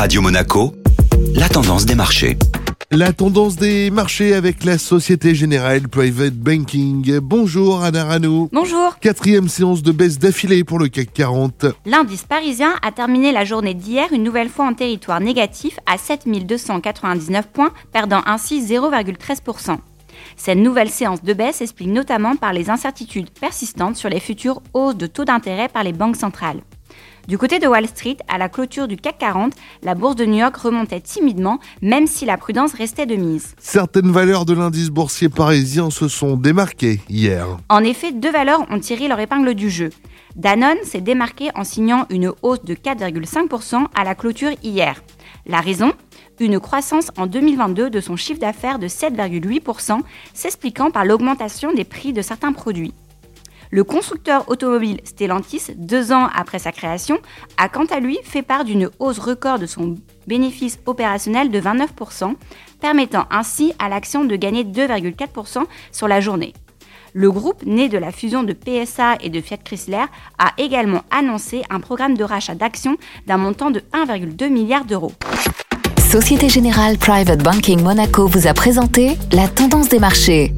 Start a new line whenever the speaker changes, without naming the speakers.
Radio Monaco, la tendance des marchés.
La tendance des marchés avec la Société Générale Private Banking. Bonjour Anna Rano.
Bonjour.
Quatrième séance de baisse d'affilée pour le CAC 40.
L'indice parisien a terminé la journée d'hier une nouvelle fois en territoire négatif à 7299 points, perdant ainsi 0,13%. Cette nouvelle séance de baisse s'explique notamment par les incertitudes persistantes sur les futures hausses de taux d'intérêt par les banques centrales. Du côté de Wall Street, à la clôture du CAC 40, la bourse de New York remontait timidement, même si la prudence restait de mise.
Certaines valeurs de l'indice boursier parisien se sont démarquées hier.
En effet, deux valeurs ont tiré leur épingle du jeu. Danone s'est démarqué en signant une hausse de 4,5% à la clôture hier. La raison? Une croissance en 2022 de son chiffre d'affaires de 7,8%, s'expliquant par l'augmentation des prix de certains produits. Le constructeur automobile Stellantis, deux ans après sa création, a quant à lui fait part d'une hausse record de son bénéfice opérationnel de 29%, permettant ainsi à l'action de gagner 2,4% sur la journée. Le groupe, né de la fusion de PSA et de Fiat Chrysler, a également annoncé un programme de rachat d'actions d'un montant de 1,2 milliard d'euros.
Société Générale Private Banking Monaco vous a présenté la tendance des marchés.